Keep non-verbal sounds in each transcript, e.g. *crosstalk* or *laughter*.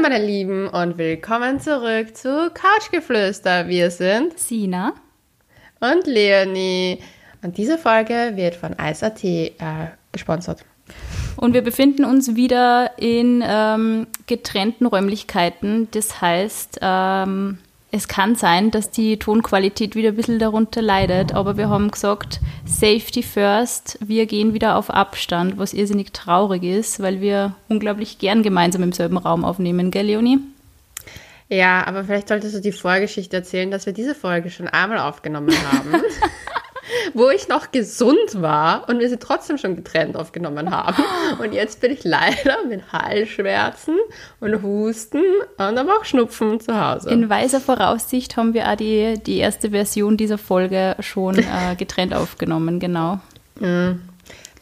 Hallo meine Lieben und willkommen zurück zu Couchgeflüster. Wir sind Sina und Leonie. Und diese Folge wird von Eis.at äh, gesponsert. Und wir befinden uns wieder in ähm, getrennten Räumlichkeiten. Das heißt, ähm, es kann sein, dass die Tonqualität wieder ein bisschen darunter leidet, aber wir haben gesagt, Safety first, wir gehen wieder auf Abstand, was irrsinnig traurig ist, weil wir unglaublich gern gemeinsam im selben Raum aufnehmen, gell, Leonie? Ja, aber vielleicht solltest du die Vorgeschichte erzählen, dass wir diese Folge schon einmal aufgenommen haben. *laughs* wo ich noch gesund war und wir sie trotzdem schon getrennt aufgenommen haben. Und jetzt bin ich leider mit Halsschmerzen und Husten und aber auch Schnupfen zu Hause. In weiser Voraussicht haben wir auch die, die erste Version dieser Folge schon äh, *laughs* getrennt aufgenommen, genau. Mhm.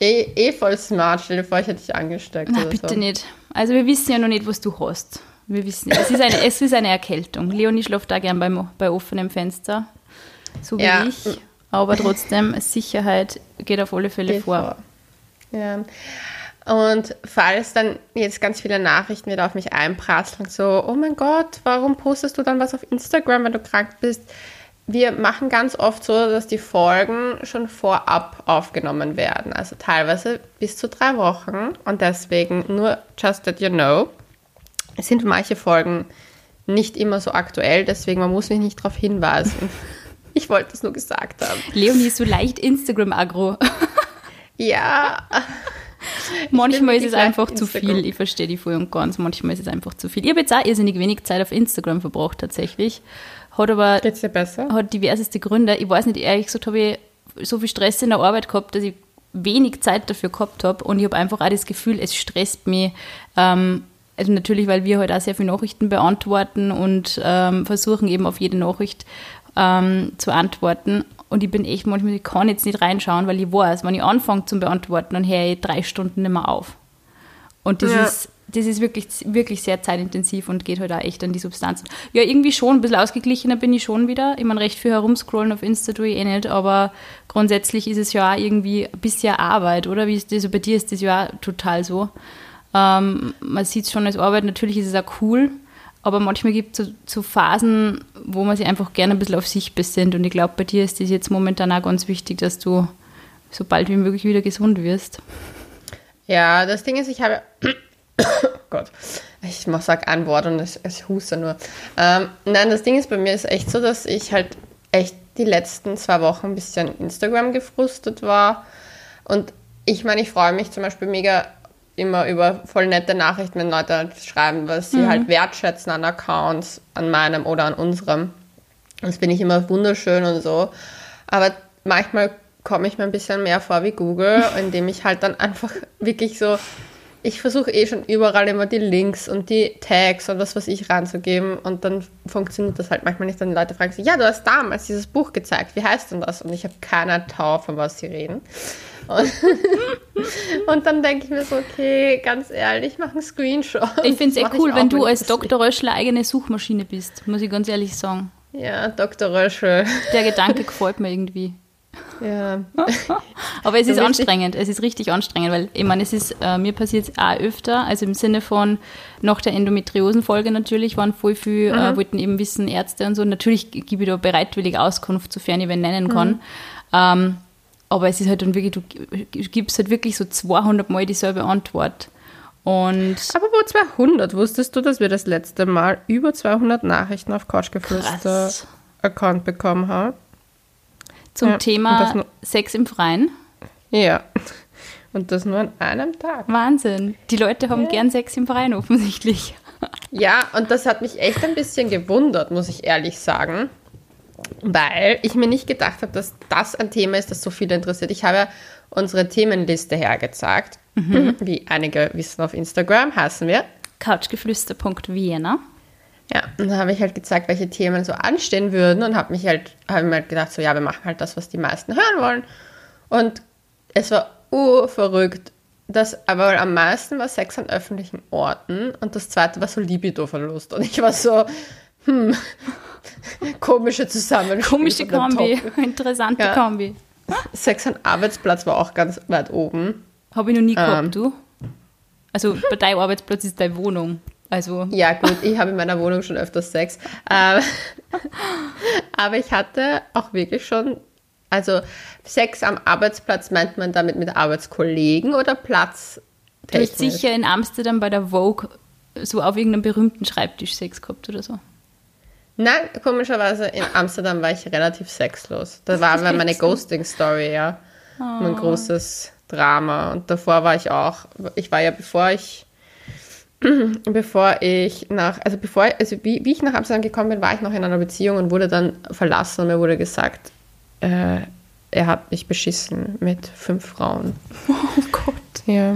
Eh, eh voll smart, stell dir vor, ich hätte dich angesteckt. Na, bitte so. nicht. Also wir wissen ja noch nicht, was du hast. Wir wissen, es ist eine, es ist eine Erkältung. Leonie schläft da gern beim, bei offenem Fenster, so wie ja. ich aber trotzdem, Sicherheit geht auf alle Fälle vor. vor. Ja. Und falls dann jetzt ganz viele Nachrichten wieder auf mich einprasseln, so, oh mein Gott, warum postest du dann was auf Instagram, wenn du krank bist? Wir machen ganz oft so, dass die Folgen schon vorab aufgenommen werden. Also teilweise bis zu drei Wochen. Und deswegen nur just that you know, es sind manche Folgen nicht immer so aktuell, deswegen man muss mich nicht darauf hinweisen. *laughs* Ich wollte es nur gesagt haben. Leonie ist so leicht Instagram-agro. ja. *laughs* Manchmal ist es einfach zu viel. Ich verstehe die voll und ganz. Manchmal ist es einfach zu viel. Ich habe jetzt auch irrsinnig wenig Zeit auf Instagram verbracht, tatsächlich. Hat aber. Geht's dir besser? Hat diverseste Gründe. Ich weiß nicht, ehrlich gesagt, habe ich so viel Stress in der Arbeit gehabt, dass ich wenig Zeit dafür gehabt habe. Und ich habe einfach auch das Gefühl, es stresst mich. Ähm, also natürlich, weil wir heute halt auch sehr viele Nachrichten beantworten und ähm, versuchen eben auf jede Nachricht ähm, zu antworten. Und ich bin echt manchmal, ich kann jetzt nicht reinschauen, weil ich weiß, wenn ich anfange zu beantworten, dann höre ich drei Stunden nicht mehr auf. Und das ja. ist das ist wirklich, wirklich sehr zeitintensiv und geht halt auch echt an die Substanzen. Ja, irgendwie schon, ein bisschen ausgeglichener bin ich schon wieder. Ich meine, recht viel herumscrollen auf Insta tue ich eh nicht, aber grundsätzlich ist es ja auch irgendwie ein bisschen Arbeit, oder? Wie ist das, bei dir ist das ja auch total so. Ähm, man sieht es schon als Arbeit, natürlich ist es auch cool, aber manchmal gibt es so, so, Phasen, wo man sich einfach gerne ein bisschen auf sich besinnt. Und ich glaube, bei dir ist das jetzt momentan auch ganz wichtig, dass du so bald wie möglich wieder gesund wirst. Ja, das Ding ist, ich habe. oh *coughs* Gott, ich sage ein Wort und es, es huste nur. Ähm, nein, das Ding ist, bei mir ist echt so, dass ich halt echt die letzten zwei Wochen ein bisschen Instagram gefrustet war. Und ich meine, ich freue mich zum Beispiel mega immer über voll nette Nachrichten, wenn Leute halt schreiben, was sie mhm. halt wertschätzen an Accounts, an meinem oder an unserem. Das finde ich immer wunderschön und so. Aber manchmal komme ich mir ein bisschen mehr vor wie Google, indem ich halt dann einfach wirklich so, ich versuche eh schon überall immer die Links und die Tags und was was ich reinzugeben und dann funktioniert das halt manchmal nicht. Dann Leute fragen sich, ja, du hast damals dieses Buch gezeigt, wie heißt denn das? Und ich habe keine Tau, von was sie reden. Und, *laughs* und dann denke ich mir so, okay, ganz ehrlich, mach einen Screenshot. Ich finde es eh cool, wenn du als Dr. Röschler eigene Suchmaschine bist, muss ich ganz ehrlich sagen. Ja, Dr. Röschel. Der *laughs* Gedanke gefällt mir irgendwie. Ja. *laughs* Aber es ist anstrengend, es ist richtig anstrengend, weil ich meine, es ist, äh, mir passiert es auch öfter, also im Sinne von nach der Endometriosenfolge natürlich waren voll viel, äh, mhm. äh, wollten eben wissen, Ärzte und so. Natürlich gebe ich da bereitwillig Auskunft, sofern ich wen nennen kann. Mhm. Ähm, aber es ist halt dann wirklich, du gibst halt wirklich so 200 Mal dieselbe Antwort. Und Aber wo 200? Wusstest du, dass wir das letzte Mal über 200 Nachrichten auf Couchgeflüster Account bekommen haben? Zum ja, Thema Sex im Freien? Ja. Und das nur an einem Tag. Wahnsinn. Die Leute haben ja. gern Sex im Freien offensichtlich. *laughs* Ja, und das hat mich echt ein bisschen gewundert, muss ich ehrlich sagen weil ich mir nicht gedacht habe, dass das ein Thema ist, das so viele interessiert. Ich habe unsere Themenliste hergezeigt. Mhm. Wie einige wissen auf Instagram, heißen wir couchgeflüster.vienna. Ja, und dann habe ich halt gezeigt, welche Themen so anstehen würden und habe mich halt, habe mir halt gedacht, so ja, wir machen halt das, was die meisten hören wollen. Und es war urverrückt. Das aber am meisten war Sex an öffentlichen Orten und das zweite war so Libido-Verlust. Und ich war so, hm, *laughs* Komische Zusammenspiel. Komische Kombi, *laughs* interessante ja. Kombi. Sex am Arbeitsplatz war auch ganz weit oben. Habe ich noch nie gehabt, ähm, du? Also bei deinem Arbeitsplatz ist deine Wohnung. Also. Ja, gut, ich habe in meiner Wohnung schon öfters Sex. Ähm, *laughs* aber ich hatte auch wirklich schon, also Sex am Arbeitsplatz meint man damit mit Arbeitskollegen oder Platz? Du hast sicher in Amsterdam bei der Vogue so auf irgendeinem berühmten Schreibtisch Sex gehabt oder so. Nein, komischerweise in Amsterdam war ich relativ sexlos. Das war *laughs* aber meine Ghosting-Story, ja. Oh. Mein großes Drama. Und davor war ich auch, ich war ja, bevor ich, bevor ich nach, also bevor, also wie, wie ich nach Amsterdam gekommen bin, war ich noch in einer Beziehung und wurde dann verlassen und mir wurde gesagt, äh, er hat mich beschissen mit fünf Frauen. *laughs* Oh Gott. Ja.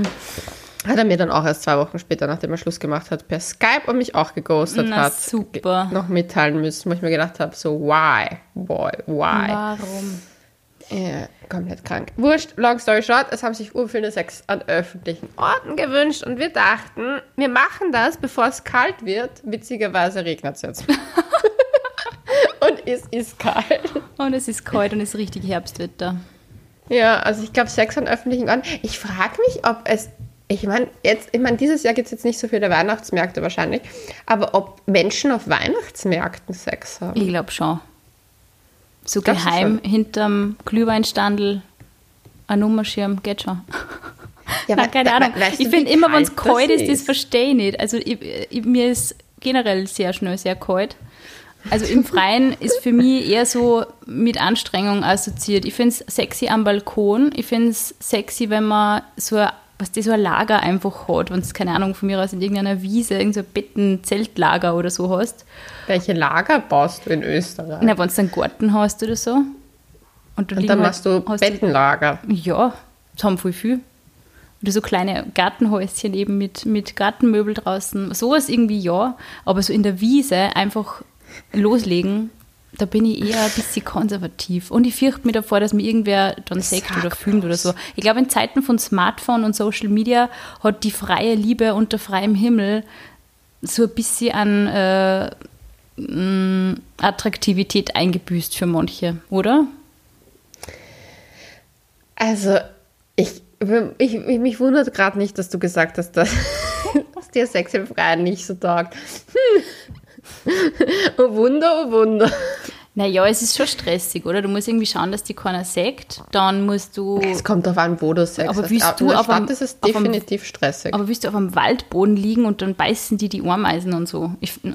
Hat er mir dann auch erst zwei Wochen später, nachdem er Schluss gemacht hat, per Skype und mich auch geghostet Na, hat, super. noch mitteilen müssen, wo ich mir gedacht habe, so why, boy, why? Warum? Ja, komplett krank. Wurscht, long story short, es haben sich urviele Sex an öffentlichen Orten gewünscht und wir dachten, wir machen das, bevor es kalt wird. Witzigerweise regnet es jetzt. *laughs* und es ist kalt. Und es ist kalt und es ist richtig Herbstwetter. Ja, also ich glaube, Sex an öffentlichen Orten. Ich frage mich, ob es ich meine, jetzt, ich meine, dieses Jahr gibt es jetzt nicht so viele Weihnachtsmärkte wahrscheinlich, aber ob Menschen auf Weihnachtsmärkten Sex haben? Ich glaube schon. So du geheim hinterm Glühweinstandel ein Nummerschirm geht schon. *laughs* Ja, Nein, keine Ahnung. we- weißt du, ich finde immer, wenn es kalt das kalt ist, das ist? verstehe ich nicht. Also ich, ich, mir ist generell sehr schnell sehr kalt. Also im Freien *laughs* ist für mich eher so mit Anstrengung assoziiert. Ich finde es sexy am Balkon. Ich finde es sexy, wenn man so ein, was das so ein Lager einfach hat, wenn es, keine Ahnung, von mir aus in irgendeiner Wiese, irgendein so ein Betten-Zeltlager oder so hast. Welche Lager baust du in Österreich? Na, wenn du einen Garten hast oder so. Und, du und dann halt- machst du hast Bettenlager. ja, das haben voll viel. Oder so kleine Gartenhäuschen eben mit, mit Gartenmöbel draußen. Sowas irgendwie ja, aber so in der Wiese einfach loslegen, da bin ich eher ein bisschen konservativ. Und ich fürchte mich davor, dass mir irgendwer dann sagt Sag oder filmt oder so. Ich glaube, in Zeiten von Smartphone und Social Media hat die freie Liebe unter freiem Himmel so ein bisschen an äh, mh, Attraktivität eingebüßt für manche, oder? Also, ich, ich, ich mich wundert gerade nicht, dass du gesagt hast, dass, *laughs* dass dir Sex im Freien nicht so taugt. Hm. *laughs* Oh Wunder, oh Wunder. Naja, es ist schon stressig, oder? Du musst irgendwie schauen, dass die keiner sagt. Dann musst du. Es kommt darauf an, wo du Sex Aber in du auf Stadt einem- ist es auf einem- definitiv stressig. Aber willst du auf einem Waldboden liegen und dann beißen die die Ameisen und so? Ich, äh,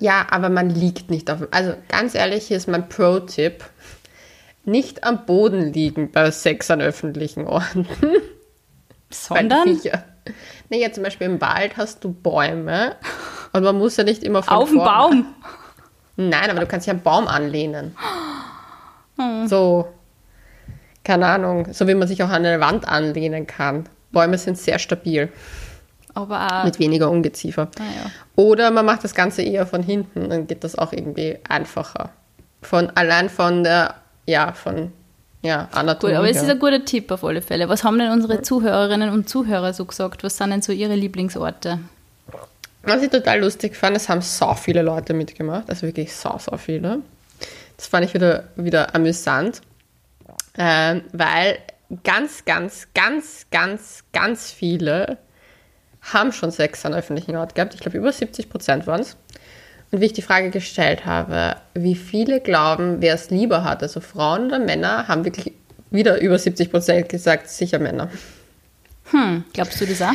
Ja, aber man liegt nicht auf dem. Also ganz ehrlich, hier ist mein Pro-Tipp. Nicht am Boden liegen bei Sex an öffentlichen Orten. Sondern Naja, zum Beispiel im Wald hast du Bäume und man muss ja nicht immer von auf dem vorn- Baum. *laughs* Nein, aber du kannst dich am Baum anlehnen. *gasps* Hm. So, keine Ahnung, so wie man sich auch an eine Wand anlehnen kann. Bäume sind sehr stabil, Aber mit weniger Ungeziefer. naja. Oder man macht das Ganze eher von hinten, dann geht das auch irgendwie einfacher. Von allein von der, ja, von ja, Anatomie. Gut, aber es ist ein guter Tipp auf alle Fälle. Was haben denn unsere Zuhörerinnen und Zuhörer so gesagt? Was sind denn so ihre Lieblingsorte? Was ich total lustig fand, es haben so viele Leute mitgemacht, also wirklich so, so viele. Das fand ich wieder, wieder amüsant, ähm, weil ganz, ganz, ganz, ganz, ganz viele haben schon Sex an öffentlichen Ort gehabt. Ich glaube, über 70 Prozent waren es. Und wie ich die Frage gestellt habe, wie viele glauben, wer es lieber hat, also Frauen oder Männer, haben wirklich wieder über 70 Prozent gesagt, sicher Männer. Hm, glaubst du das auch?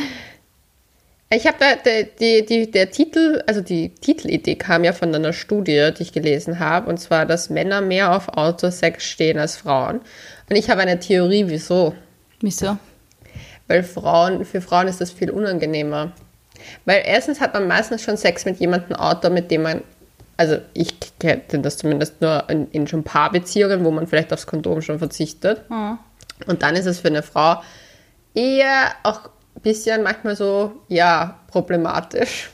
Ich habe da, die, die, die, der Titel, also die Titelidee kam ja von einer Studie, die ich gelesen habe, und zwar, dass Männer mehr auf Autosex stehen als Frauen. Und ich habe eine Theorie, wieso. Wieso? Weil Frauen, für Frauen ist das viel unangenehmer. Weil erstens hat man meistens schon Sex mit jemandem Outdoor, mit dem man, also ich kenne das zumindest nur in, in schon Paarbeziehungen, wo man vielleicht aufs Kondom schon verzichtet. Und dann ist es für eine Frau eher auch bisschen manchmal so, ja, problematisch.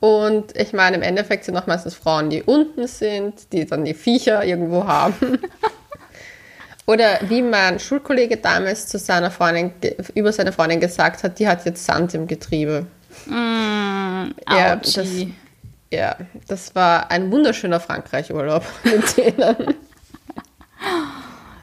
Und ich meine, im Endeffekt sind auch meistens Frauen, die unten sind, die dann die Viecher irgendwo haben. *laughs* Oder wie mein Schulkollege damals zu seiner Freundin, über seine Freundin gesagt hat, die hat jetzt Sand im Getriebe. Mm, Ja, Autschi. Ja, das war ein wunderschöner Frankreich-Urlaub *laughs* mit denen. *laughs*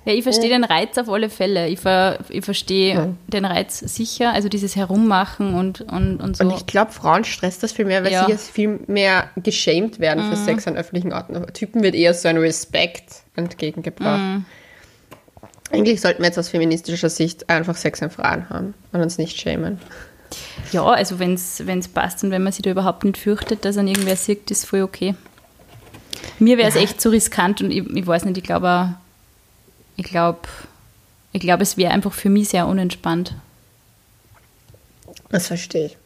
Ja, ich verstehe den Reiz auf alle Fälle. Ich, ver, ich verstehe Ja. den Reiz sicher, also dieses Herummachen und, und, und so. Und ich glaube, Frauen stresst das viel mehr, weil Ja. sie jetzt viel mehr geschämt werden für Sex an öffentlichen Orten. Aber Typen wird eher so ein Respekt entgegengebracht. Eigentlich sollten wir jetzt aus feministischer Sicht einfach Sex an Frauen haben und uns nicht schämen. ja, also wenn es passt und wenn man sich da überhaupt nicht fürchtet, dass an irgendwer sieht, ist voll okay. Mir wäre es Ja. echt zu riskant und ich, ich weiß nicht, ich glaube, ich glaube, ich glaube, es wäre einfach für mich sehr unentspannt. Das verstehe ich.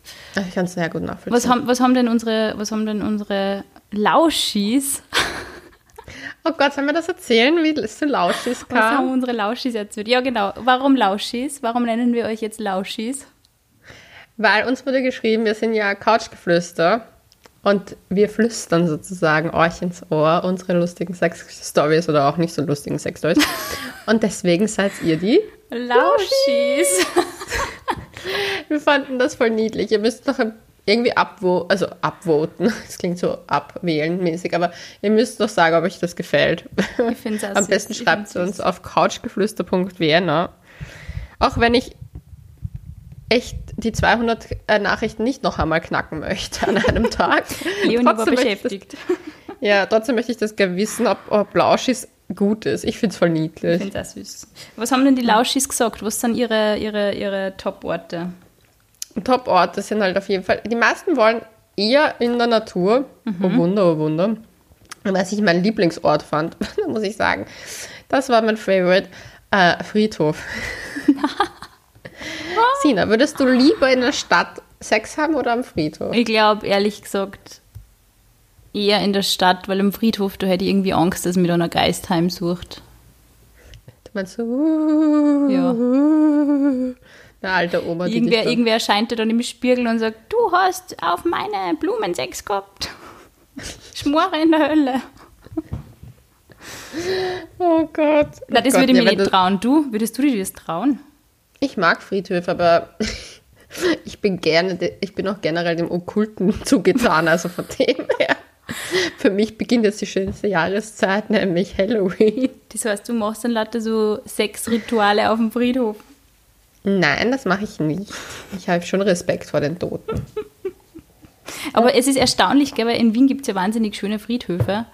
Ich kann es sehr gut nachvollziehen. Was haben, was haben denn unsere, was haben denn unsere Lauschis, *laughs* oh Gott, sollen wir das erzählen, wie es zu Lauschis was haben kam? unsere Lauschis erzählt? Ja, genau. Warum Lauschis? Warum nennen wir euch jetzt Lauschis? Weil uns wurde geschrieben, wir sind ja Couchgeflüster und wir flüstern sozusagen euch ins Ohr unsere lustigen Sex-Stories oder auch nicht so lustigen Sex-Stories. *laughs* und deswegen seid ihr die. Lauschis. *laughs* Wir fanden das voll niedlich. Ihr müsst noch irgendwie abwo also abvoten. *laughs* Das klingt so abwählen mäßig, aber ihr müsst noch sagen, ob euch das gefällt. Ich find's auch Am besten schreibt es uns auf couchgeflüster.vienna. Auch wenn ich echt die 200 äh, Nachrichten nicht noch einmal knacken möchte an einem *laughs* Tag. Leonie war ich beschäftigt. Das, *laughs* ja, trotzdem möchte ich das gerne wissen, ob, ob Lauschis gut ist. Ich finde es voll Ich niedlich. finde es auch süß. Was haben denn die Lauschis gesagt? Was sind ihre, ihre, ihre Top-Orte? Top-Orte sind halt auf jeden Fall. Die meisten wollen eher in der Natur. Oh Wunder, oh Wunder. Und was ich meinen Lieblingsort fand, *laughs* muss ich sagen, das war mein Favorite, äh, Friedhof. Sina, würdest du lieber in der Stadt Sex haben oder am Friedhof? Ich glaube, ehrlich gesagt, eher in der Stadt, weil im Friedhof, da hätte ich irgendwie Angst, dass mir da ein Geist heimsucht. Du meinst so, uh, Ja. eine alte Oma, die Irgendwer, dich irgendwer erscheint da dann im Spiegel und sagt, du hast auf meine Blumen Sex gehabt. *laughs* Schmore in der Hölle. Oh Gott. Na, das oh Gott, würde ich ja, mir wenn nicht trauen. Du, würdest du dir das trauen? Ich mag Friedhöfe, aber *laughs* ich bin gerne, ich bin auch generell dem Okkulten *laughs* zugetan, also von dem her. Für mich beginnt jetzt die schönste Jahreszeit, nämlich Halloween. Das heißt, du machst dann lauter so Sexrituale auf dem Friedhof. Nein, das mache ich nicht. Ich habe schon Respekt vor den Toten. *laughs* Aber es ist erstaunlich, gell, weil in Wien gibt es ja wahnsinnig schöne Friedhöfe.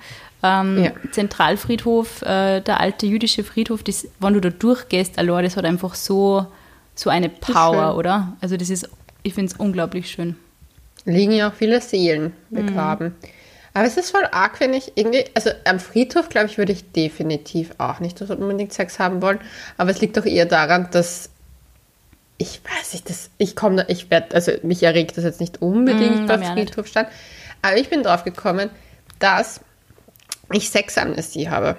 Ähm, Ja. Zentralfriedhof, äh, der alte jüdische Friedhof, das, wenn du da durchgehst, allein, das hat einfach so, so eine Power, oder? Also das ist, ich finde es unglaublich schön. Liegen ja auch viele Seelen begraben. Aber es ist voll arg, wenn ich irgendwie, also am Friedhof, glaube ich, würde ich definitiv auch nicht unbedingt Sex haben wollen. Aber es liegt doch eher daran, dass ich weiß nicht, das, ich komme, da- ich werde, also mich erregt das jetzt nicht unbedingt Mm, nicht. Friedhof stand. Aber ich bin drauf gekommen, dass ich Sexamnesie habe.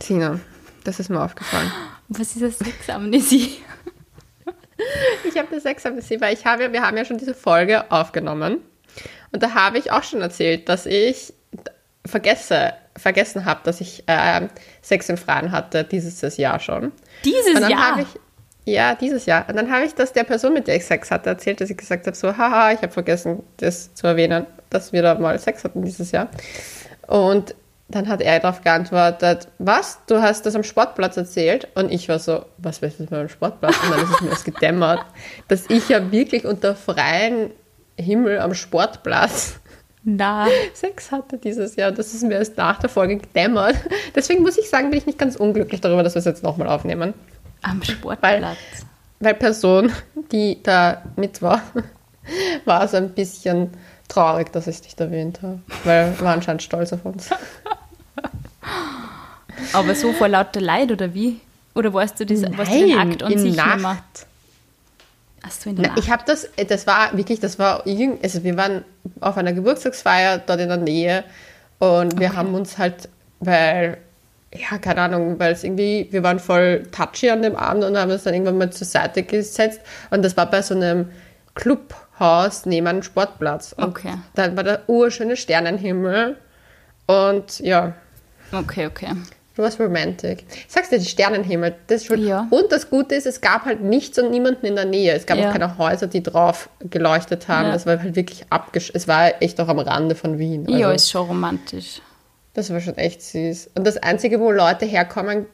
Sina, das ist mir aufgefallen. Was ist das Sexamnesie? Ich habe eine Sexamnesie, weil ich habe, wir haben ja schon diese Folge aufgenommen. Und da habe ich auch schon erzählt, dass ich vergesse, vergessen habe, dass ich ähm, Sex im Freien hatte, dieses Jahr schon. Dieses Jahr? ich, ja, dieses Jahr. Und dann habe ich das der Person, mit der ich Sex hatte, erzählt, dass ich gesagt habe, so, haha, ich habe vergessen, das zu erwähnen, dass wir da mal Sex hatten dieses Jahr. Und dann hat er darauf geantwortet, was, du hast das am Sportplatz erzählt? Und ich war so, was willst du mit meinem Sportplatz? Und dann ist es mir erst gedämmert, *laughs* dass ich ja wirklich unter freiem Himmel am Sportplatz Na, *laughs* Sex hatte dieses Jahr. Das ist mir erst nach der Folge gedämmert. Deswegen muss ich sagen, bin ich nicht ganz unglücklich darüber, dass wir es jetzt nochmal aufnehmen. am Sportplatz. Weil Person, die da mit war, *laughs* war so ein bisschen traurig, dass ich nicht erwähnt habe. Weil wir waren anscheinend stolz auf uns. Aber so vor lauter Leid oder wie? Oder weißt du, das, weißt du den Akt an in sich Nacht. nicht mehr? Hast du in der Na, Nacht? ich habe das, das war wirklich, das war, irgend- also wir waren auf einer Geburtstagsfeier dort in der Nähe und wir haben uns halt, weil, ja, keine Ahnung, weil es irgendwie, wir waren voll touchy an dem Abend und haben uns dann irgendwann mal zur Seite gesetzt und das war bei so einem Clubhaus neben einem Sportplatz. Und Okay. Dann war der urschöne Sternenhimmel und ja, Okay, okay. Du warst romantic. Ich sag's dir, die Sternenhimmel, das ist schon. Ja. Und das Gute ist, es gab halt nichts und niemanden in der Nähe. Es gab Ja. auch keine Häuser, die drauf geleuchtet haben. Ja. Es war halt wirklich abgesch... Es war echt auch am Rande von Wien. ja, Also, ist schon romantisch. das war schon echt süß. Und das Einzige, wo Leute herkommen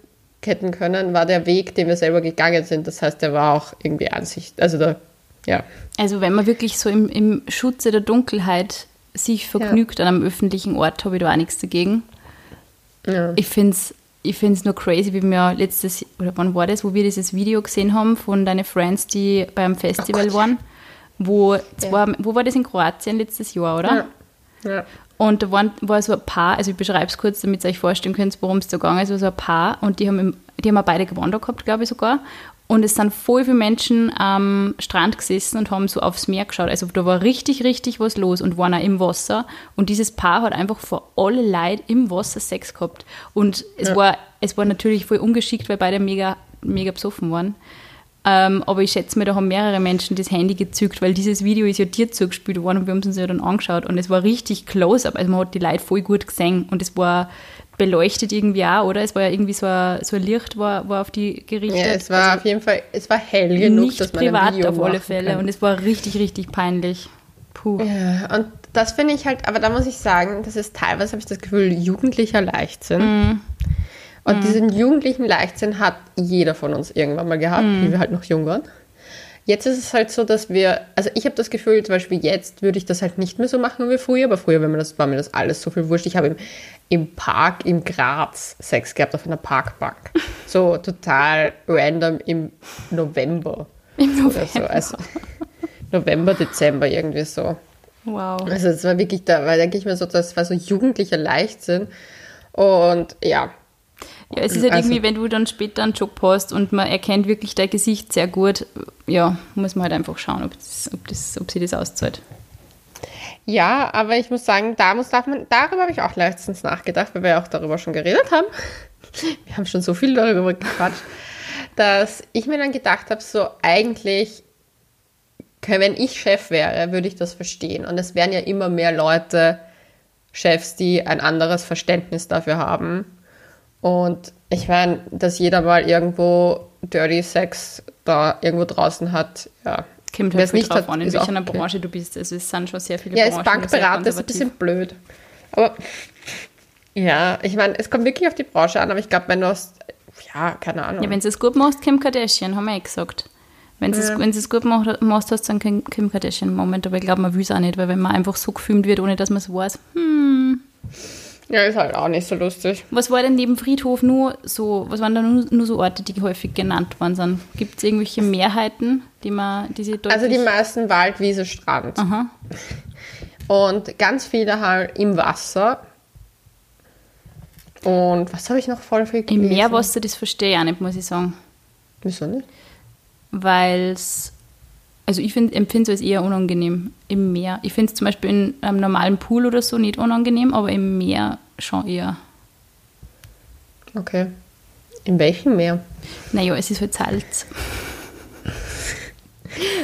hätten können, war der Weg, den wir selber gegangen sind. Das heißt, der war auch irgendwie Ansicht. Also da, ja. Also wenn man wirklich so im, im Schutze der Dunkelheit sich vergnügt ja. an einem öffentlichen Ort, habe ich da auch nichts dagegen. Ja. Ich finde es ich find's nur crazy, wie wir letztes, oder wann war das, wo wir dieses Video gesehen haben von deinen Friends, die beim Festival oh waren. Wo, zwar, ja. wo war das in Kroatien letztes Jahr, oder? Ja. Und da waren, war so ein Paar, also ich beschreibe es kurz, damit ihr euch vorstellen könnt, worum es da gegangen ist. Also ein Paar und die haben, im, die haben auch beide gewandert gehabt, glaube ich sogar. Und es sind voll viele Menschen am Strand gesessen und haben so aufs Meer geschaut. Also da war richtig, richtig was los und waren auch im Wasser. Und dieses Paar hat einfach vor alle Leid im Wasser Sex gehabt. Und es, ja. war, es war natürlich voll ungeschickt, weil beide mega, mega besoffen waren. Ähm, aber ich schätze mir, da haben mehrere Menschen das Handy gezückt, weil dieses Video ist ja dir zugespielt worden und wir haben es uns ja dann angeschaut und es war richtig close up. Also man hat die Leute voll gut gesehen und es war beleuchtet irgendwie auch, oder? Es war ja irgendwie so ein, so ein Licht war, war auf die gerichtet. Ja, es war also auf jeden Fall, es war hell genug, nicht dass man privat ein Video auf alle Fälle kann. und es war richtig, richtig peinlich. Puh. Ja, und das finde ich halt, aber da muss ich sagen, das ist teilweise, habe ich das Gefühl, jugendlicher Leichtsinn. Mm. Und mhm. diesen jugendlichen Leichtsinn hat jeder von uns irgendwann mal gehabt, mhm. wie wir halt noch jung waren. Jetzt ist es halt so, dass wir, also ich habe das Gefühl, zum Beispiel jetzt würde ich das halt nicht mehr so machen wie früher, aber früher war mir das, war mir das alles so viel wurscht. Ich habe im, im Park im Graz Sex gehabt auf einer Parkbank. *laughs* So total random im November. Im November. So. Also November, Dezember irgendwie so. Wow. Also es war wirklich da, weil denke ich mir so, das war so jugendlicher Leichtsinn. Und ja, ja, es ist halt also, irgendwie, wenn du dann später einen Job hast und man erkennt wirklich dein Gesicht sehr gut, ja, muss man halt einfach schauen, ob, das, ob, das, ob sie das auszahlt. Ja, aber ich muss sagen, da muss, darf man, darüber habe ich auch letztens nachgedacht, weil wir ja auch darüber schon geredet haben. *laughs* Wir haben schon so viel darüber gequatscht, dass ich mir dann gedacht habe, so eigentlich, wenn ich Chef wäre, würde ich das verstehen. Und es wären ja immer mehr Leute Chefs, die ein anderes Verständnis dafür haben und ich meine, dass jeder mal irgendwo Dirty Sex da irgendwo draußen hat, ja. Kommt halt nicht drauf hat, an, in welcher okay. Branche du bist. Also es sind schon sehr viele ja, Branchen. Ja, als Bankberater ist ein bisschen blöd. Aber ja, ich meine, es kommt wirklich auf die Branche an, aber ich glaube, wenn du hast, ja, keine Ahnung. Ja, wenn du es gut machst, Kim Kardashian, haben wir eh gesagt. Wenn du ja. es gut machst, hast du dann Kim Kardashian-Moment, aber ich glaube, man will es auch nicht, weil wenn man einfach so gefilmt wird, ohne dass man es weiß, hm. Ja, ist halt auch nicht so lustig. Was war denn neben Friedhof nur so, was waren da nur, nur so Orte, die häufig genannt worden sind? Gibt es irgendwelche Mehrheiten, die man, die sie Also die meisten Wald, Wiese, Strand. Aha. Und ganz viele halt im Wasser. Und was habe ich noch voll viel gelesen? Im Meerwasser, das verstehe ich auch nicht, muss ich sagen. Wieso nicht? Weil es also ich empfinde es als eher unangenehm im Meer. Ich finde es zum Beispiel in einem normalen Pool oder so nicht unangenehm, aber im Meer schon eher. Okay. In welchem Meer? Naja, es ist halt Salz.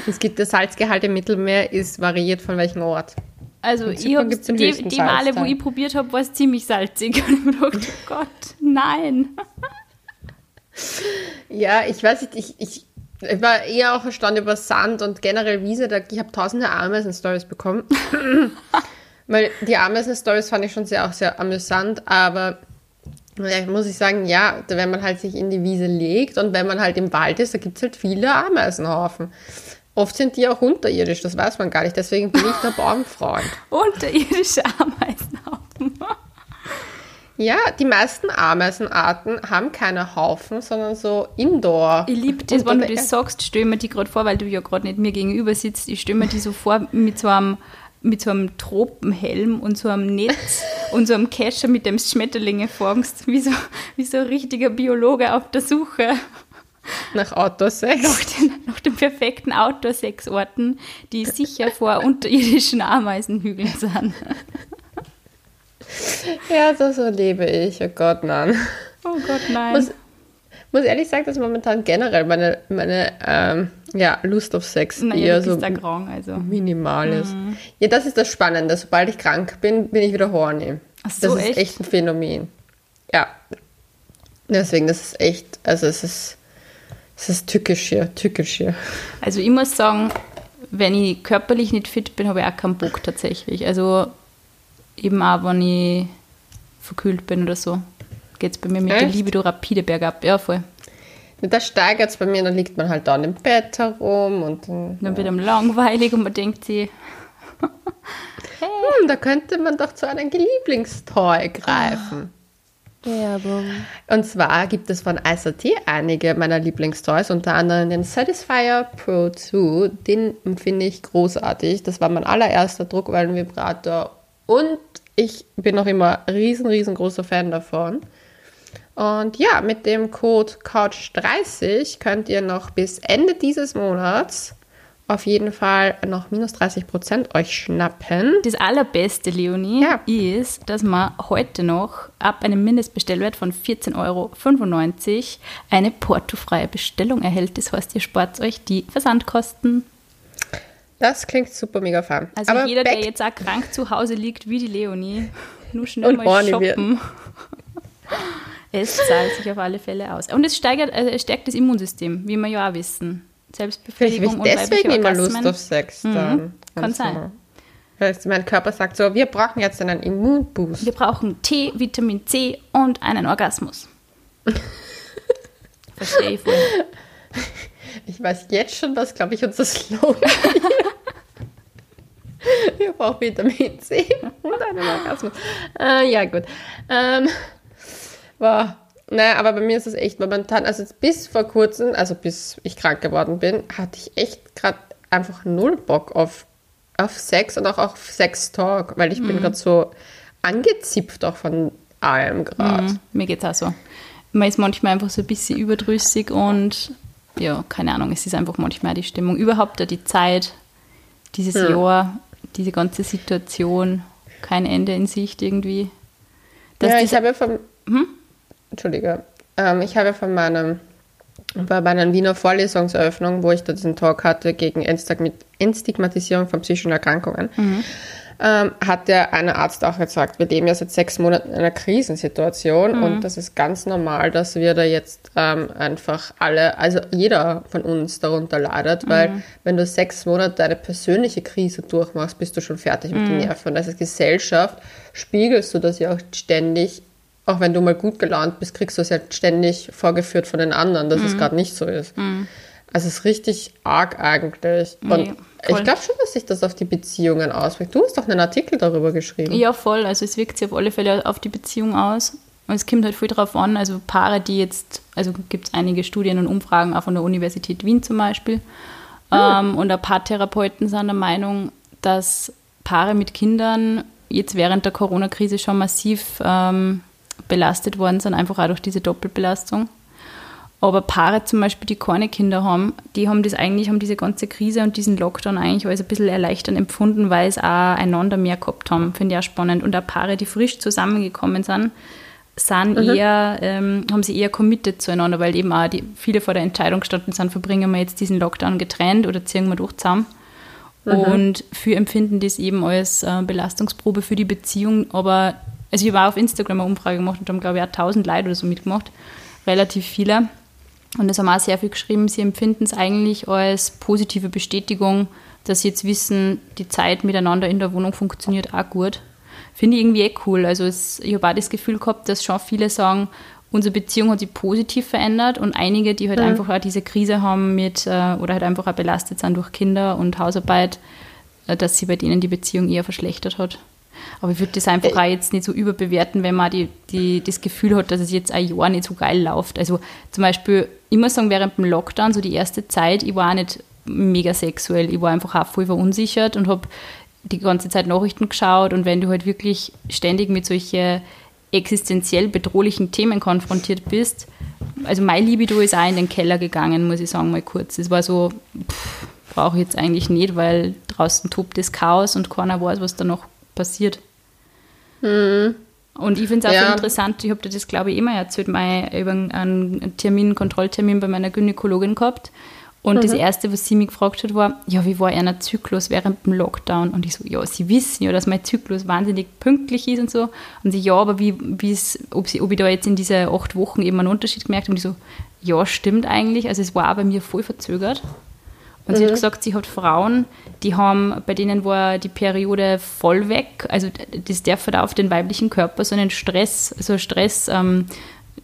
es gibt der Salzgehalt im Mittelmeer, ist variiert von welchem Ort. Also ich habe die, die Male, wo ich probiert habe, war es ziemlich salzig. *laughs* Und ich mir gedacht, oh Gott, nein. ja, ich weiß nicht, ich, ich ich war eher auch erstaunt über Sand und generell Wiese. Da, ich habe tausende Ameisen-Stories bekommen. *laughs* Weil die Ameisen-Stories fand ich schon sehr, auch sehr amüsant, aber muss ich sagen, ja, wenn man halt sich in die Wiese legt und wenn man halt im Wald ist, da gibt es halt viele Ameisenhaufen. Oft sind die auch unterirdisch, das weiß man gar nicht. Deswegen bin ich der *laughs* Baumfreund. Unterirdische Ameisenhaufen. Ja, die meisten Ameisenarten haben keine Haufen, sondern so Indoor. Ich liebe das, wenn du das sagst, stell mir die gerade vor, weil du ja gerade nicht mir gegenüber sitzt. Ich stelle mir die so vor mit so einem mit so einem Tropenhelm und so einem Netz *laughs* und so einem Kescher, mit dem Schmetterlinge fangst, wie so, wie so ein richtiger Biologe auf der Suche. Nach Outdoor-Sex? Nach den, nach den perfekten Outdoor-Sex-Orten, die sicher vor unterirdischen Ameisenhügeln sind. *laughs* ja, so, so lebe ich. Oh Gott, nein. Oh Gott, nein. Muss, muss ehrlich sagen, dass momentan generell meine, meine ähm, ja, Lust auf Sex naja, eher so grau, also. minimal ist. Mhm. Ja, das ist das Spannende. Sobald ich krank bin, bin ich wieder horny. Ach so, das ist echt? echt ein Phänomen. Ja. Deswegen, das ist echt, also es ist, es ist tückisch hier, tückisch hier. Also ich muss sagen, wenn ich körperlich nicht fit bin, habe ich auch keinen Bock tatsächlich. Also eben auch, wenn ich verkühlt bin oder so. geht es bei mir mit Echt? der Libido rapide bergab. Ja, voll. Da steigert es bei mir, dann liegt man halt da im Bett herum und dann ja. wird einem langweilig und man denkt sich, *laughs* hey. hm, da könnte man doch zu einem Lieblingstoy greifen. Werbung. Und zwar gibt es von ICT einige meiner Lieblingstoys, unter anderem den Satisfyer Pro 2. Den finde ich großartig. Das war mein allererster Druckwellenvibrator und ich bin noch immer riesen, riesengroßer Fan davon. Und ja, mit dem Code COUCH30 könnt ihr noch bis Ende dieses Monats auf jeden Fall noch minus 30 Prozent euch schnappen. Das allerbeste, Leonie, ja. ist, dass man heute noch ab einem Mindestbestellwert von 14,95 Euro eine portofreie Bestellung erhält. Das heißt, ihr spart euch die Versandkosten. Das klingt super mega fun. Also Aber jeder, der jetzt auch krank zu Hause liegt, wie die Leonie, nur schnell mal shoppen. *laughs* es zahlt sich auf alle Fälle aus. Und es steigert, also es stärkt das Immunsystem, wie wir ja auch wissen. Selbstbefriedigung Vielleicht und deswegen immer Lust auf Sex mhm. dann. Mhm, kann sein. Weil mein Körper sagt so, wir brauchen jetzt einen Immunboost. Wir brauchen T, Vitamin C und einen Orgasmus. *laughs* Verstehe ich voll. Ich weiß jetzt schon, was, glaube ich, unser Slogan. *laughs* Wir brauchen Vitamin C und einen Orgasmus. Äh, ja, gut. Ähm, wow. Naja, aber bei mir ist es echt momentan, also bis vor kurzem, also bis ich krank geworden bin, hatte ich echt gerade einfach null Bock auf, auf Sex und auch auf Sex-Talk, weil ich mhm. bin gerade so angezipft auch von allem gerade. Mhm. Mir geht es auch so. Man ist manchmal einfach so ein bisschen überdrüssig und ja, keine Ahnung, es ist einfach manchmal die Stimmung. Überhaupt die Zeit, dieses mhm. Jahr, diese ganze Situation, kein Ende in Sicht irgendwie. Dass ja, ich habe ja vom... Hm? Entschuldige, ähm, ich habe von meinem, bei meiner Wiener Vorlesungseröffnung, wo ich da diesen Talk hatte gegen Entstigmatisierung von psychischen Erkrankungen, mhm. Ähm, hat der eine Arzt auch gesagt, wir leben ja seit sechs Monaten in einer Krisensituation mhm. und das ist ganz normal, dass wir da jetzt ähm, einfach alle, also jeder von uns darunter leidet, weil mhm. wenn du sechs Monate eine persönliche Krise durchmachst, bist du schon fertig mit den mhm. Nerven. Und als Gesellschaft spiegelst du das ja auch ständig auch wenn du mal gut gelaunt bist, kriegst du es ja ständig vorgeführt von den anderen, dass mhm. es gerade nicht so ist. Mhm. Also es ist richtig arg eigentlich. Und nee, ich glaube schon, dass sich das auf die Beziehungen auswirkt. Du hast doch einen Artikel darüber geschrieben. Ja, voll. Also es wirkt sich auf alle Fälle auf die Beziehung aus. Und es kommt halt viel darauf an, also Paare, die jetzt, also gibt es einige Studien und Umfragen auch von der Universität Wien zum Beispiel. Mhm. Ähm, und ein paar Therapeuten sind der Meinung, dass Paare mit Kindern jetzt während der Corona-Krise schon massiv ähm, belastet worden sind, einfach auch durch diese Doppelbelastung. Aber Paare zum Beispiel, die keine Kinder haben, die haben das eigentlich, haben diese ganze Krise und diesen Lockdown eigentlich als ein bisschen erleichternd empfunden, weil sie auch einander mehr gehabt haben. Finde ich auch spannend. Und auch Paare, die frisch zusammengekommen sind, sind mhm. eher, ähm, haben sie eher committed zueinander, weil eben auch die, viele vor der Entscheidung gestanden sind, verbringen wir jetzt diesen Lockdown getrennt oder ziehen wir durch zusammen. Mhm. Und für empfinden das eben als äh, Belastungsprobe für die Beziehung, aber also ich habe auf Instagram eine Umfrage gemacht und haben, glaube ich, auch 1000 Leute oder so mitgemacht. Relativ viele. Und es haben auch sehr viel geschrieben, sie empfinden es eigentlich als positive Bestätigung, dass sie jetzt wissen, die Zeit miteinander in der Wohnung funktioniert auch gut. Finde ich irgendwie eh cool. Also es, ich habe auch das Gefühl gehabt, dass schon viele sagen, unsere Beziehung hat sich positiv verändert und einige, die halt mhm. einfach auch diese Krise haben mit äh, oder halt einfach auch belastet sind durch Kinder und Hausarbeit, äh, dass sie bei denen die Beziehung eher verschlechtert hat. Aber ich würde das einfach auch jetzt nicht so überbewerten, wenn man die, die, das Gefühl hat, dass es jetzt ein Jahr nicht so geil läuft. Also zum Beispiel, ich muss sagen, während dem Lockdown, so die erste Zeit, ich war auch nicht mega sexuell. Ich war einfach auch voll verunsichert und habe die ganze Zeit Nachrichten geschaut. Und wenn du halt wirklich ständig mit solchen existenziell bedrohlichen Themen konfrontiert bist, also mein Libido ist auch in den Keller gegangen, muss ich sagen, mal kurz. Es war so, brauche ich jetzt eigentlich nicht, weil draußen tobt das Chaos und keiner weiß, was da noch passiert. Mhm. Und ich finde es auch ja. interessant, ich habe dir das, glaube ich, immer erzählt, mal über einen Termin, einen Kontrolltermin bei meiner Gynäkologin gehabt. Und mhm. das Erste, was sie mich gefragt hat, war, ja, wie war einer Zyklus während dem Lockdown? Und ich so, ja, sie wissen ja, dass mein Zyklus wahnsinnig pünktlich ist und so. Und sie, ja, aber wie, ob, sie, ob ich da jetzt in diese acht Wochen eben einen Unterschied gemerkt habe? Und ich so, ja, stimmt eigentlich. Also es war bei mir voll verzögert. Und sie hat gesagt, sie hat Frauen, die haben, bei denen war die Periode voll weg. Also das darf halt auf den weiblichen Körper so einen Stress, so Stress ähm,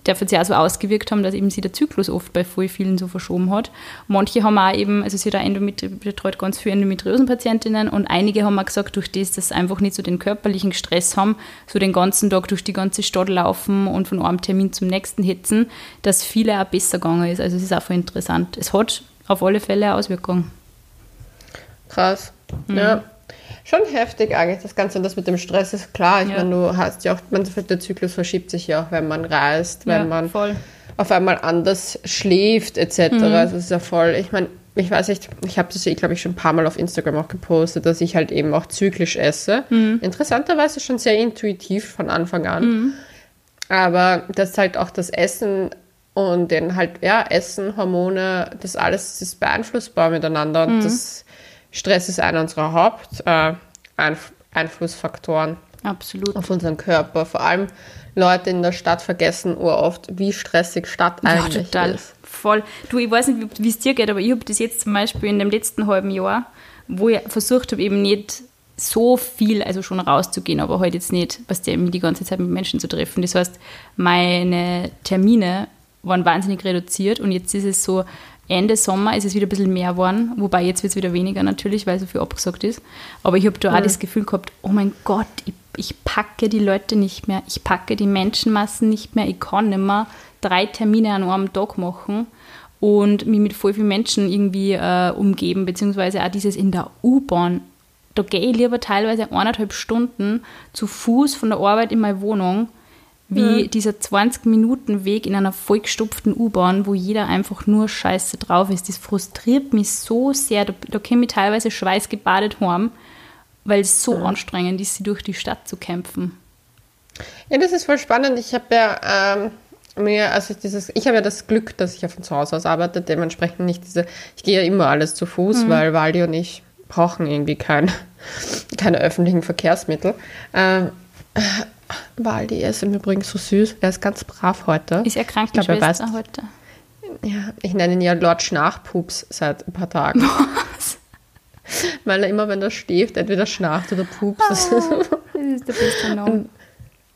darf ja auch so ausgewirkt haben, dass eben sie der Zyklus oft bei vielen so verschoben hat. Manche haben auch eben, also sie Endometri betreut ganz viele Endometriosenpatientinnen und einige haben auch gesagt, durch das, dass sie einfach nicht so den körperlichen Stress haben, so den ganzen Tag durch die ganze Stadt laufen und von einem Termin zum nächsten hetzen, dass viele auch besser gegangen ist. Also es ist auch voll interessant. Es hat auf alle Fälle Auswirkung. Krass. Mhm. Ja schon heftig eigentlich, das Ganze. Und das mit dem Stress ist klar. Ich ja. meine, du hast ja auch, man, der Zyklus verschiebt sich ja auch, wenn man reist, wenn ja, man voll. auf einmal anders schläft, etc. Mhm. Also, das ist ja voll. Ich meine, ich weiß nicht, ich habe das glaube ich, schon ein paar Mal auf Instagram auch gepostet, dass ich halt eben auch zyklisch esse. Mhm. Interessanterweise schon sehr intuitiv von Anfang an. Mhm. Aber das halt auch das Essen und den halt, ja, Essen, Hormone, das alles ist beeinflussbar miteinander. Und mhm. das Stress ist einer unserer Haupteinflussfaktoren äh, Absolut. auf unseren Körper. Vor allem Leute in der Stadt vergessen oft, wie stressig Stadt eigentlich ja, total. ist. Voll. Du, ich weiß nicht, wie es dir geht, aber ich habe das jetzt zum Beispiel in dem letzten halben Jahr, wo ich versucht habe, eben nicht so viel, also schon rauszugehen, aber halt jetzt nicht, was der die ganze Zeit mit Menschen zu treffen. Das heißt, meine Termine waren wahnsinnig reduziert und jetzt ist es so, Ende Sommer ist es wieder ein bisschen mehr geworden, wobei jetzt wird es wieder weniger natürlich, weil so viel abgesagt ist. Aber ich habe da mhm. auch das Gefühl gehabt, oh mein Gott, ich, ich packe die Leute nicht mehr, ich packe die Menschenmassen nicht mehr, ich kann nicht mehr drei Termine an einem Tag machen und mich mit voll vielen Menschen irgendwie äh, umgeben, beziehungsweise auch dieses in der U-Bahn. Da gehe ich lieber teilweise eineinhalb Stunden zu Fuß von der Arbeit in meine Wohnung, wie mhm. dieser 20-Minuten-Weg in einer vollgestopften U-Bahn, wo jeder einfach nur scheiße drauf ist. Das frustriert mich so sehr. Da, da komme ich teilweise schweißgebadet heim, weil es so mhm. anstrengend ist, sie durch die Stadt zu kämpfen. Ja, das ist voll spannend. Ich habe ja ähm, mir, also dieses, ich habe ja das Glück, dass ich ja von zu Hause aus arbeite, dementsprechend nicht diese, ich gehe ja immer alles zu Fuß, mhm. weil Waldi und ich brauchen irgendwie kein, keine öffentlichen Verkehrsmittel. Ähm, Waldi ist im Übrigen so süß. Er ist ganz brav heute. Ist er krank, ich glaub, er weiß, heute? Ja, ich nenne ihn ja Lord Schnarchpups seit ein paar Tagen. Was? Weil er immer, wenn er schläft, entweder schnarcht oder pups. Oh, das ist der beste Name.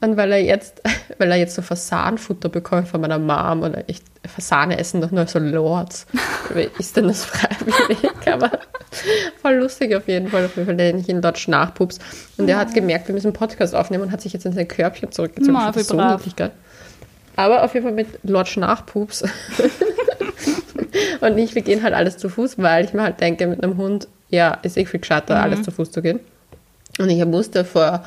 Und, weil er jetzt, *laughs* weil er jetzt so Fasanfutter bekommt von meiner Mom und ich Fasane essen doch nur so Lords. ist denn das *laughs* freiwillig? Aber voll lustig auf jeden Fall. Auf jeden Fall nenne ich ihn dort Nachpups. Und er hat gemerkt, wir müssen Podcast aufnehmen und hat sich jetzt in sein Körbchen zurückgezogen. Ma, so niedlich, Aber auf jeden Fall mit Lord Schnarchpups. *laughs* und ich, wir gehen halt alles zu Fuß, weil ich mir halt denke, mit einem Hund, ja, ist eh viel gescheiter, mhm. alles zu Fuß zu gehen. Und ich musste vor,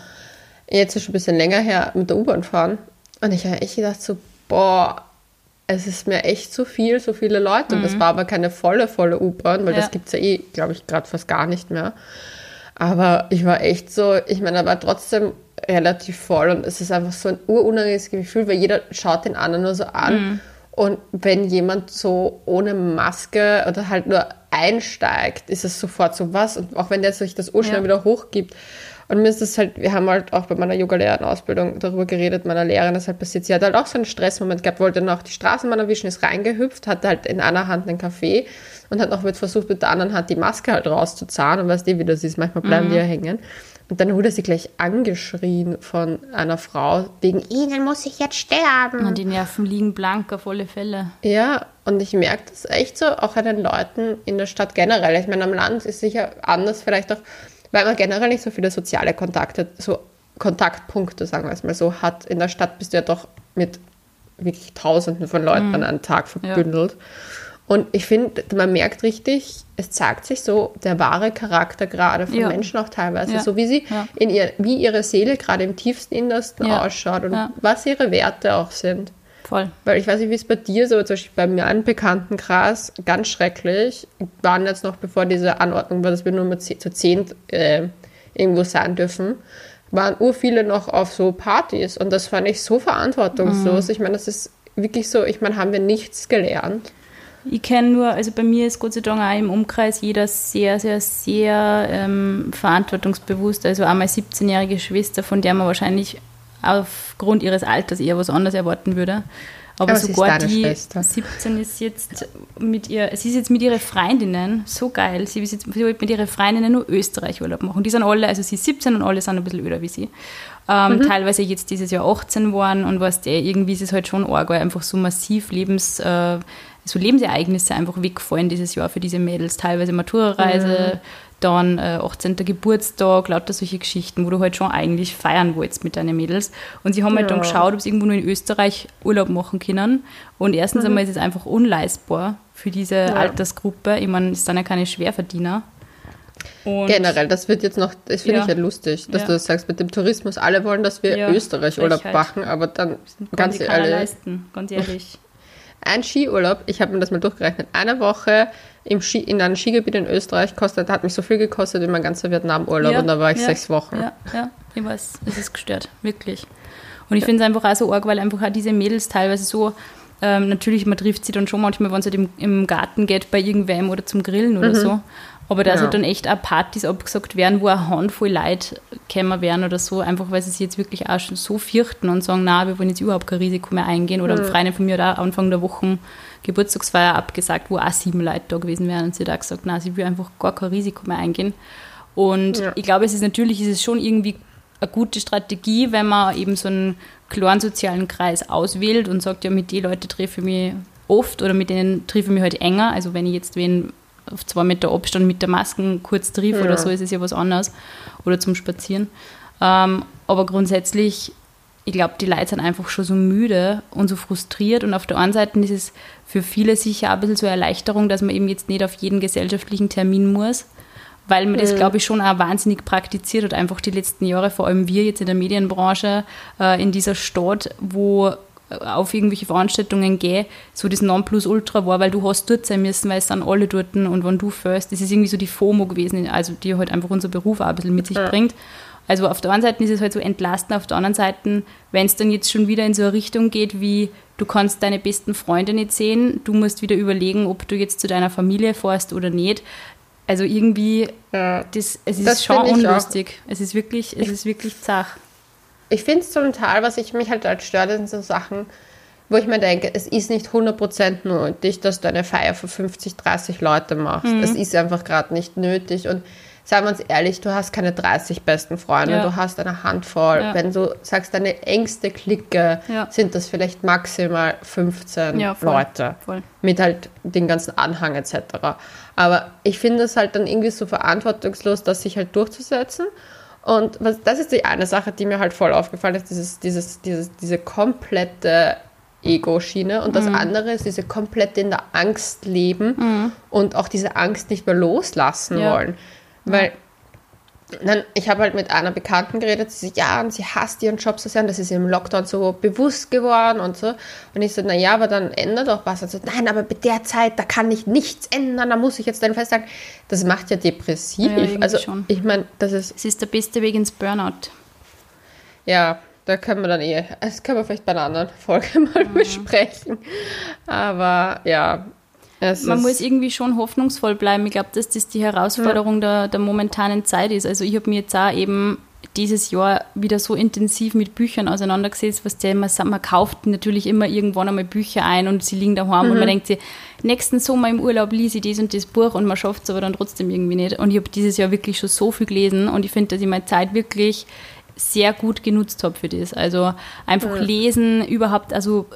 jetzt ist schon ein bisschen länger her, mit der U-Bahn fahren. Und ich habe echt gedacht so, boah, es ist mir echt zu viel, so viele Leute. Und das mhm. war aber keine volle, volle U-Bahn, weil ja. das gibt es ja eh, glaube ich, gerade fast gar nicht mehr. Aber ich war echt so, ich meine, er war trotzdem relativ voll und es ist einfach so ein urunangenehmes Gefühl, weil jeder schaut den anderen nur so an. Mhm. Und wenn jemand so ohne Maske oder halt nur einsteigt, ist es sofort so was. Und auch wenn der sich das urschnell ja. wieder hochgibt. Und mir ist das halt, wir haben halt auch bei meiner Yoga-Lehrerausbildung darüber geredet, meiner Lehrerin, das halt passiert. Sie hat halt auch so einen Stressmoment gehabt, wollte noch die Straßenbahn erwischen, ist reingehüpft, hatte halt in einer Hand einen Kaffee und hat noch mit versucht, mit der anderen Hand die Maske halt rauszuzahnen und weißt du, wie das ist, manchmal bleiben mhm. die ja hängen. Und dann wurde sie gleich angeschrien von einer Frau, wegen ihnen muss ich jetzt sterben. Und die Nerven liegen blank auf alle Fälle. Ja, und ich merke das echt so auch an den Leuten in der Stadt generell. Ich meine, am Land ist sicher anders vielleicht auch weil man generell nicht so viele soziale Kontakte, so Kontaktpunkte, sagen wir es mal so, hat. In der Stadt bist du ja doch mit wirklich Tausenden von Leuten mhm. an einem Tag verbündelt. Ja. Und ich finde, man merkt richtig, es zeigt sich so der wahre Charakter gerade von ja. Menschen auch teilweise, ja. so wie sie in ihr, wie ihre Seele gerade im tiefsten Innersten ausschaut und was ihre Werte auch sind. Voll. Weil ich weiß nicht, wie es bei dir so, zum Beispiel bei mir einen Bekanntenkreis, ganz schrecklich, waren jetzt noch, bevor diese Anordnung war, dass wir nur mit zu zehn äh, irgendwo sein dürfen, waren ur viele noch auf so Partys und das fand ich so verantwortungslos. Mhm. Ich meine, das ist wirklich so, ich meine, haben wir nichts gelernt. Ich kenne nur, also bei mir ist Gott sei Dank auch im Umkreis jeder sehr, sehr, sehr ähm, verantwortungsbewusst. Also meine 17-jährige Schwester, von der man wahrscheinlich aufgrund ihres Alters eher was anderes erwarten würde. Aber, Aber sogar die Schwester. 17 ist jetzt mit ihr, sie ist jetzt mit ihren Freundinnen, so geil, sie, ist jetzt, sie will mit ihren Freundinnen nur Österreich Urlaub machen. Die sind alle, also sie ist 17 und alle sind ein bisschen öder wie sie. Ähm, Teilweise jetzt dieses Jahr 18 geworden und was der irgendwie ist es halt schon arg, weil einfach so massiv Lebens, äh, so Lebensereignisse einfach weggefallen dieses Jahr für diese Mädels. Teilweise Matura-Reise, dann äh, 18. Geburtstag, lauter solche Geschichten, wo du halt schon eigentlich feiern wolltest mit deinen Mädels. Und sie haben halt dann Ja. geschaut, ob sie irgendwo nur in Österreich Urlaub machen können. Und erstens einmal ist es einfach unleistbar für diese Altersgruppe. Ich meine, es sind ja keine Schwerverdiener. Und Generell, das wird jetzt noch, das finde Ja. ich ja lustig, dass Ja. du das sagst mit dem Tourismus. Alle wollen, dass wir Ja, Österreich Urlaub machen, aber dann ganz ehrlich, leisten, ganz ehrlich. *laughs* ein Skiurlaub, ich habe mir das mal durchgerechnet, eine Woche im Ski, in einem Skigebiet in Österreich kostet, hat mich so viel gekostet wie mein ganzer Vietnam-Urlaub Ja, und da war ich ja, sechs Wochen. Ja, ja, ich weiß, es ist gestört, wirklich. Und ich finde es einfach auch so arg, weil einfach auch diese Mädels teilweise so, ähm, natürlich, man trifft sie dann schon manchmal, wenn es halt im, im Garten geht, bei irgendwem oder zum Grillen oder so. Aber da Ja. halt dann echt auch Partys abgesagt werden, wo eine Handvoll Leute kämen werden oder so, einfach weil sie sich jetzt wirklich auch schon so fürchten und sagen, na, wir wollen jetzt überhaupt kein Risiko mehr eingehen. Oder ein Freund von mir auch Anfang der Woche Geburtstagsfeier abgesagt, wo auch sieben Leute da gewesen wären. Und sie hat auch gesagt, na, sie will einfach gar kein Risiko mehr eingehen. Und Ja. ich glaube, es ist natürlich, ist es schon irgendwie eine gute Strategie, wenn man eben so einen klaren sozialen Kreis auswählt und sagt, ja, mit den Leuten treffe ich mich oft oder mit denen treffe ich mich halt enger. Also wenn ich jetzt wen auf zwei Meter Abstand mit der Maske kurz triff Ja. oder so, ist es ja was anderes. Oder zum Spazieren. Ähm, aber grundsätzlich, ich glaube, die Leute sind einfach schon so müde und so frustriert. Und auf der einen Seite ist es für viele sicher auch ein bisschen so eine Erleichterung, dass man eben jetzt nicht auf jeden gesellschaftlichen Termin muss. Weil man das, glaube ich, schon auch wahnsinnig praktiziert hat, einfach die letzten Jahre, vor allem wir jetzt in der Medienbranche, äh, in dieser Stadt, wo äh, auf irgendwelche Veranstaltungen gehe, so das Nonplusultra war, weil du hast dort sein müssen, weil es sind alle dort und wenn du fährst, das ist irgendwie so die FOMO gewesen, also die halt einfach unser Beruf auch ein bisschen mit sich bringt. Also auf der einen Seite ist es halt so entlastend, auf der anderen Seite, wenn es dann jetzt schon wieder in so eine Richtung geht, wie du kannst deine besten Freunde nicht sehen, du musst wieder überlegen, ob du jetzt zu deiner Familie fährst oder nicht. Also irgendwie, Ja. das, es ist Das schon ich auch. unlustig. Es ist wirklich, es ist wirklich zach. Ich finde es zum Teil, was ich mich halt als stört, sind so Sachen, wo ich mir denke, es ist nicht 100% nötig, dass du eine Feier für 50, 30 Leute machst. Mhm. Es ist einfach gerade nicht nötig. Und seien wir uns ehrlich, du hast keine 30 besten Freunde, Ja. du hast eine Handvoll. Ja. Wenn du sagst, deine engste Clique, Ja. sind das vielleicht maximal 15 Ja, voll. Leute. Voll. Mit halt den ganzen Anhang etc. Aber ich finde es halt dann irgendwie so verantwortungslos, das sich halt durchzusetzen. Und was, das ist die eine Sache, die mir halt voll aufgefallen ist, dieses, dieses, dieses, diese komplette Ego-Schiene. Und das andere ist diese komplette in der Angst leben und auch diese Angst nicht mehr loslassen wollen. Weil dann, ich habe halt mit einer Bekannten geredet, sie sagt, ja, und sie hasst ihren Job so sehr, und das ist ihr im Lockdown so bewusst geworden und so. Und ich so, na ja, aber dann ändert doch was. Und so, nein, aber bei der Zeit, da kann ich nichts ändern, da muss ich jetzt dann festsagen. Das macht ja depressiv. Ja, also, schon. ich meine, das ist, Es ist der beste Weg ins Burnout. ja, da können wir dann eh, das können wir vielleicht bei einer anderen Folge *laughs* mal Mhm. besprechen. Aber ja, es Man muss irgendwie schon hoffnungsvoll bleiben. Ich glaube, dass das die Herausforderung der, der momentanen Zeit ist. Also ich habe mir jetzt auch eben dieses Jahr wieder so intensiv mit Büchern auseinandergesetzt, was der immer sagt, man kauft natürlich immer irgendwann einmal Bücher ein und sie liegen daheim und man denkt sich, nächsten Sommer im Urlaub lese ich das und das Buch und man schafft es aber dann trotzdem irgendwie nicht. Und ich habe dieses Jahr wirklich schon so viel gelesen und ich finde, dass ich meine Zeit wirklich sehr gut genutzt habe für das. Also einfach lesen, überhaupt, also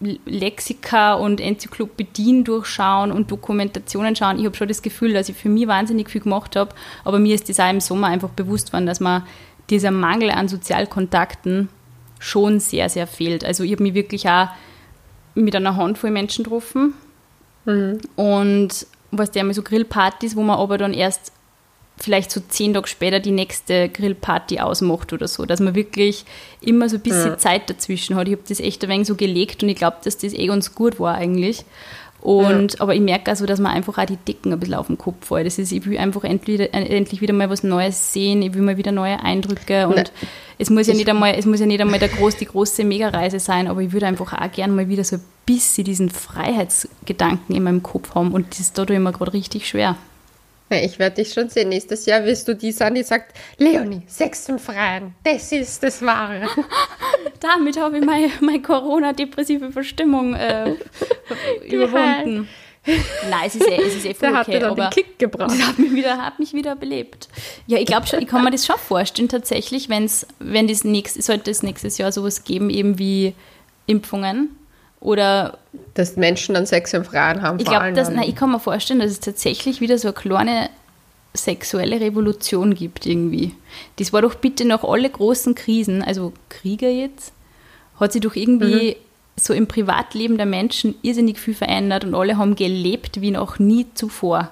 Lexika und Enzyklopädien durchschauen und Dokumentationen schauen. Ich habe schon das Gefühl, dass ich für mich wahnsinnig viel gemacht habe, aber mir ist das auch im Sommer einfach bewusst worden, dass man dieser Mangel an Sozialkontakten schon sehr, sehr fehlt. Also ich habe mich wirklich auch mit einer Handvoll Menschen getroffen und was der mal so Grillpartys, wo man aber dann erst vielleicht so zehn Tage später die nächste Grillparty ausmacht oder so, dass man wirklich immer so ein bisschen Zeit dazwischen hat. Ich habe das echt ein wenig so gelegt und ich glaube, dass das eh ganz gut war eigentlich. Und, Aber ich merke also, dass man einfach auch die Decken ein bisschen auf den Kopf fällt. Das ist, ich will einfach endlich, äh, endlich wieder mal was Neues sehen, ich will mal wieder neue Eindrücke und Na, es muss ja nicht einmal, es muss ja nicht einmal der groß, die große Megareise sein, aber ich würde einfach auch gerne mal wieder so ein bisschen diesen Freiheitsgedanken in meinem Kopf haben und das ist dadurch immer gerade richtig schwer. Ich werde dich schon sehen. Nächstes Jahr wirst du die sein, die sagt, Leonie, Sex im Freien, das ist das Wahre. *laughs* Damit habe ich meine, meine Corona-depressive Verstimmung äh, *laughs* überwunden. Nein, es ist eh, es ist eh *laughs* voll Der hat okay, dann aber den Kick gebracht. das hat mich wieder, hat mich wieder belebt. Ja, ich glaube schon, ich kann mir das schon vorstellen, tatsächlich, wenn's, wenn das nächste, sollte es nächstes Jahr sowas geben, eben wie Impfungen oder Dass Menschen dann Sex im Freien haben. ich glaube, dass, nein, ich kann mir vorstellen, dass es tatsächlich wieder so eine kleine sexuelle Revolution gibt irgendwie. Das war doch bitte nach alle großen Krisen, also Kriege jetzt, hat sich doch irgendwie so im Privatleben der Menschen irrsinnig viel verändert und alle haben gelebt wie noch nie zuvor.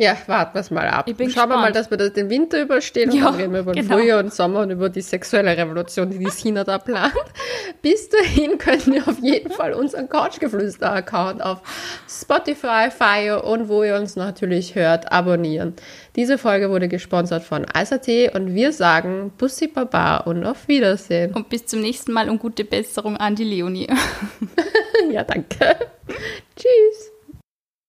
Ja, warten wir es mal ab. Ich bin Schauen wir mal, gespannt. dass wir das den Winter überstehen und Ja, dann reden wir über den genau. Frühjahr und Sommer und über die sexuelle Revolution, die die China da plant. Bis dahin könnt ihr auf jeden Fall unseren Couchgeflüster-Account auf Spotify, Fire und wo ihr uns natürlich hört, abonnieren. Diese Folge wurde gesponsert von Eisatee und wir sagen Bussi Baba und auf Wiedersehen. Und bis zum nächsten Mal und gute Besserung an die Leonie. *laughs* Ja, danke. Tschüss.